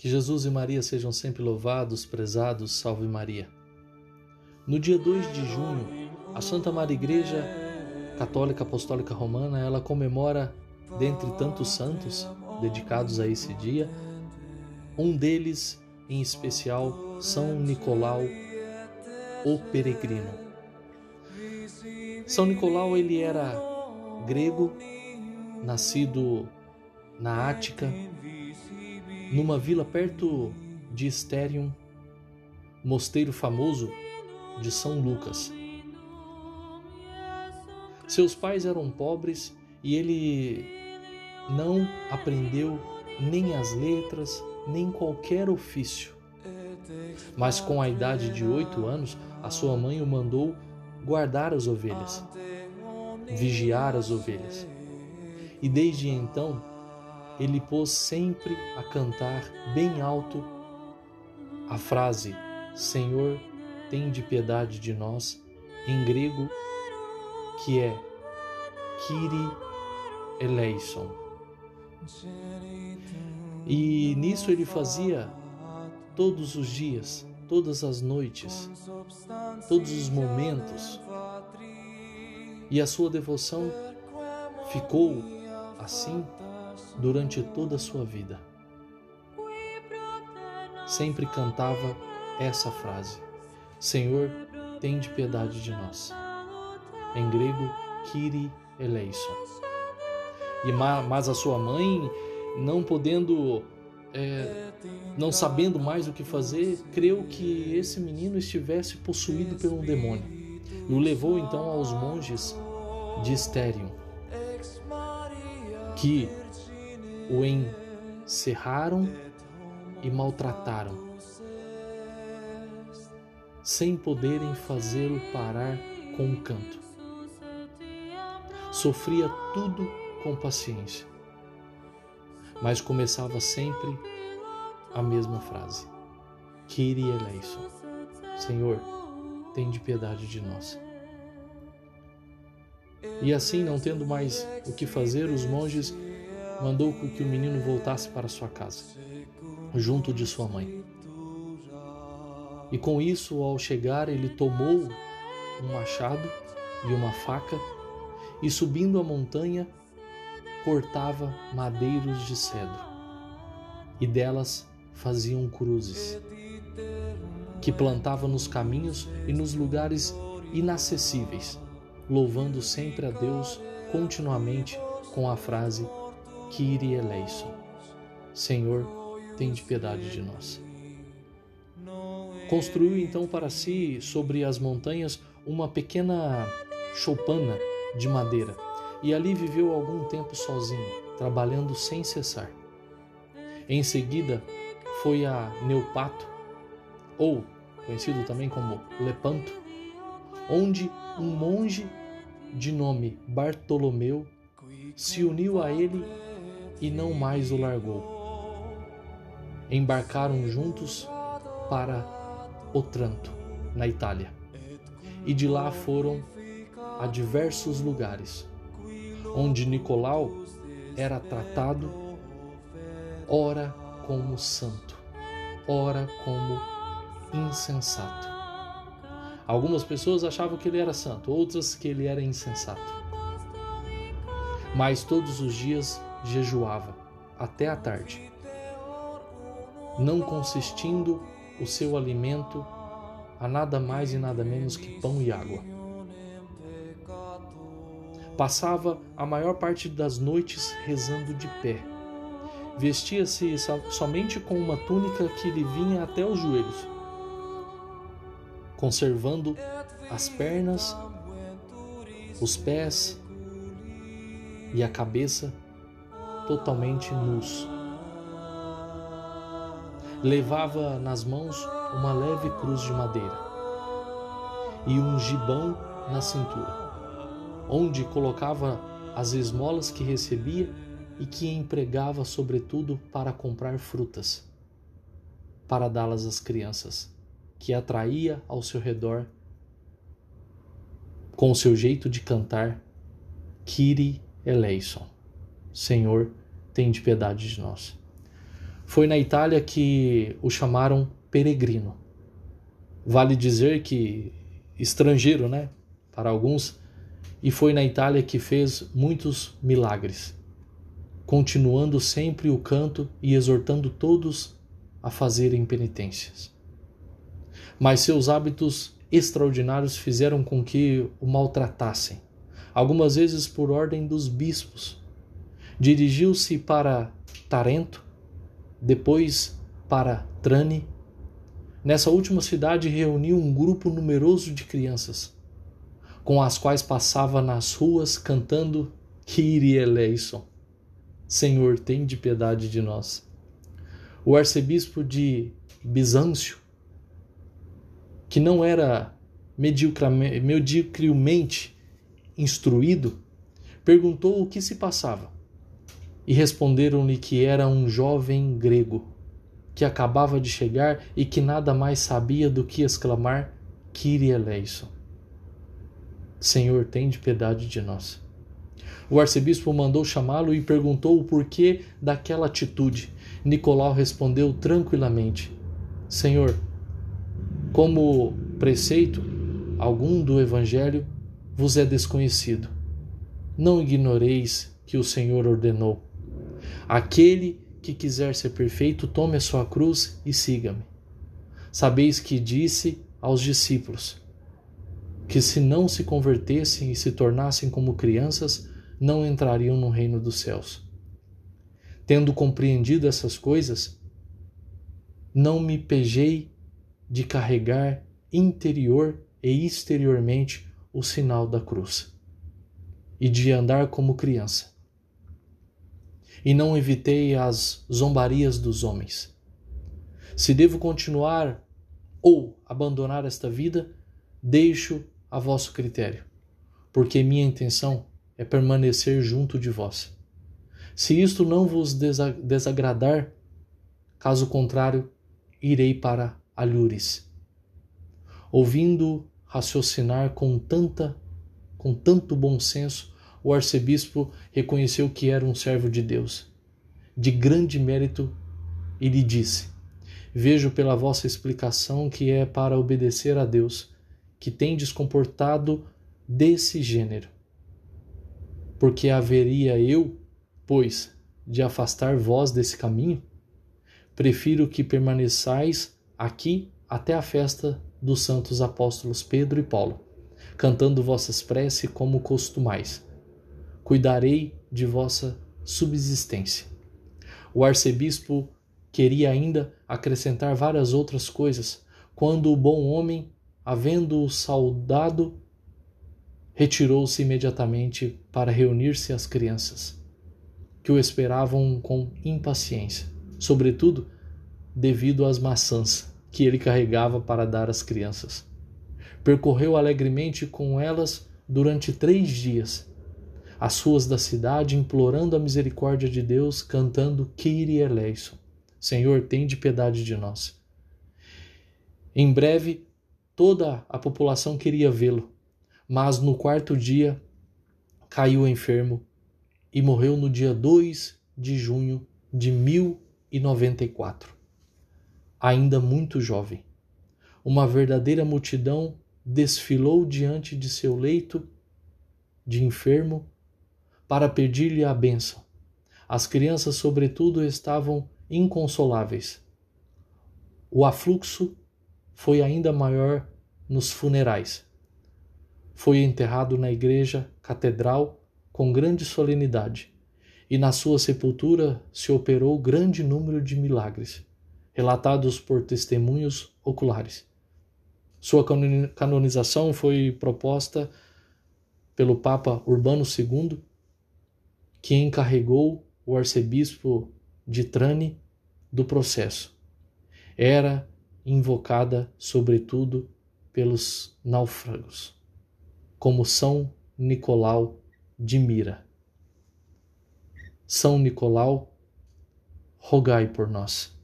Que Jesus e Maria sejam sempre louvados, prezados, salve Maria. No dia 2 de junho, a Santa Maria Igreja Católica Apostólica Romana, ela comemora, dentre tantos santos dedicados a esse dia, um deles em especial, São Nicolau, o peregrino. São Nicolau ele era grego, nascido na Ática, numa vila perto de Estérium, mosteiro famoso de São Lucas. Seus pais eram pobres e ele não aprendeu nem as letras, nem qualquer ofício. Mas com a idade de oito anos, a sua mãe o mandou guardar as ovelhas, vigiar as ovelhas. E desde então, ele pôs sempre a cantar bem alto a frase: Senhor, tem de piedade de nós, em grego, que é Kyrie eleison. E nisso ele fazia todos os dias, todas as noites, todos os momentos. E a sua devoção ficou assim durante toda a sua vida. Sempre cantava essa frase: Senhor, tem de piedade de nós. Em grego, Kyrie eleison. E mas a sua mãe, não podendo, é, não sabendo mais o que fazer, creu que esse menino estivesse possuído por um demônio. E o levou então aos monges de Estérium, que o encerraram e maltrataram, sem poderem fazê-lo parar com um canto. Sofria tudo com paciência. Mas começava sempre a mesma frase: Kyrie eleison. Senhor, tem de piedade de nós. E assim, não tendo mais o que fazer, os monges mandou que o menino voltasse para sua casa, junto de sua mãe. E com isso, ao chegar, ele tomou um machado e uma faca e, subindo a montanha, cortava madeiros de cedro e delas faziam cruzes, que plantava nos caminhos e nos lugares inacessíveis, louvando sempre a Deus continuamente com a frase Kyrie eleison, Senhor, tem de piedade de nós. Construiu então para si, sobre as montanhas, uma pequena choupana de madeira e ali viveu algum tempo sozinho, trabalhando sem cessar. Em seguida, foi a Neupato, ou conhecido também como Lepanto, onde um monge de nome Bartolomeu se uniu a ele e não mais o largou. Embarcaram juntos para Otranto, na Itália, e de lá foram a diversos lugares, onde Nicolau era tratado ora como santo, ora como insensato. Algumas pessoas achavam que ele era santo, outras que ele era insensato. Mas todos os dias jejuava até a tarde, não consistindo o seu alimento a nada mais e nada menos que pão e água. Passava a maior parte das noites rezando de pé. Vestia-se somente com uma túnica que lhe vinha até os joelhos, conservando as pernas, os pés e a cabeça totalmente nus. Levava nas mãos uma leve cruz de madeira e um gibão na cintura onde colocava as esmolas que recebia e que empregava, sobretudo, para comprar frutas, para dá-las às crianças, que atraía ao seu redor com o seu jeito de cantar Kiri eleison, Senhor, tem de piedade de nós. Foi na Itália que o chamaram peregrino. Vale dizer que estrangeiro, né? Para alguns, e foi na Itália que fez muitos milagres, continuando sempre o canto e exortando todos a fazerem penitências. Mas seus hábitos extraordinários fizeram com que o maltratassem, algumas vezes por ordem dos bispos. Dirigiu-se para Tarento depois para Trani. Nessa última cidade reuniu um grupo numeroso de crianças, com as quais passava nas ruas cantando Kyrie eleison. Senhor, tem de piedade de nós. O arcebispo de Bizâncio, que não era medíocremente instruído, perguntou o que se passava e responderam-lhe que era um jovem grego que acabava de chegar e que nada mais sabia do que exclamar Kyrie eleison. Senhor, tem de piedade de nós. O arcebispo mandou chamá-lo e perguntou o porquê daquela atitude. Nicolau respondeu tranquilamente: Senhor, como preceito algum do evangelho vos é desconhecido. Não ignoreis que o Senhor ordenou Aquele que quiser ser perfeito, tome a sua cruz e siga-me. Sabeis que disse aos discípulos que se não se convertessem e se tornassem como crianças, não entrariam no reino dos céus. Tendo compreendido essas coisas, não me pejei de carregar interior e exteriormente o sinal da cruz e de andar como criança e não evitei as zombarias dos homens. Se devo continuar ou abandonar esta vida, deixo a vosso critério, porque minha intenção é permanecer junto de vós. Se isto não vos desagradar, caso contrário, irei para Alhures. Ouvindo raciocinar com tanta com tanto bom senso, o arcebispo reconheceu que era um servo de Deus, de grande mérito, e lhe disse: Vejo pela vossa explicação que é para obedecer a Deus que tem descomportado desse gênero. Porque haveria eu, pois, de afastar vós desse caminho? Prefiro que permaneçais aqui até a festa dos santos apóstolos Pedro e Paulo, cantando vossas preces como costumais cuidarei de vossa subsistência. O arcebispo queria ainda acrescentar várias outras coisas, quando o bom homem, havendo-o saudado, retirou-se imediatamente para reunir-se às crianças, que o esperavam com impaciência, sobretudo devido às maçãs que ele carregava para dar às crianças. Percorreu alegremente com elas durante três dias as ruas da cidade implorando a misericórdia de Deus, cantando Kyrie eleison. Senhor, tem de piedade de nós. Em breve, toda a população queria vê-lo, mas no quarto dia caiu enfermo e morreu no dia 2 de junho de 1094. Ainda muito jovem. Uma verdadeira multidão desfilou diante de seu leito de enfermo para pedir-lhe a bênção. As crianças, sobretudo, estavam inconsoláveis. O afluxo foi ainda maior nos funerais. Foi enterrado na igreja catedral com grande solenidade, e na sua sepultura se operou grande número de milagres, relatados por testemunhos oculares. Sua canonização foi proposta pelo Papa Urbano II que encarregou o arcebispo de Trani do processo. Era invocada, sobretudo, pelos náufragos, como São Nicolau de Mira. São Nicolau, rogai por nós.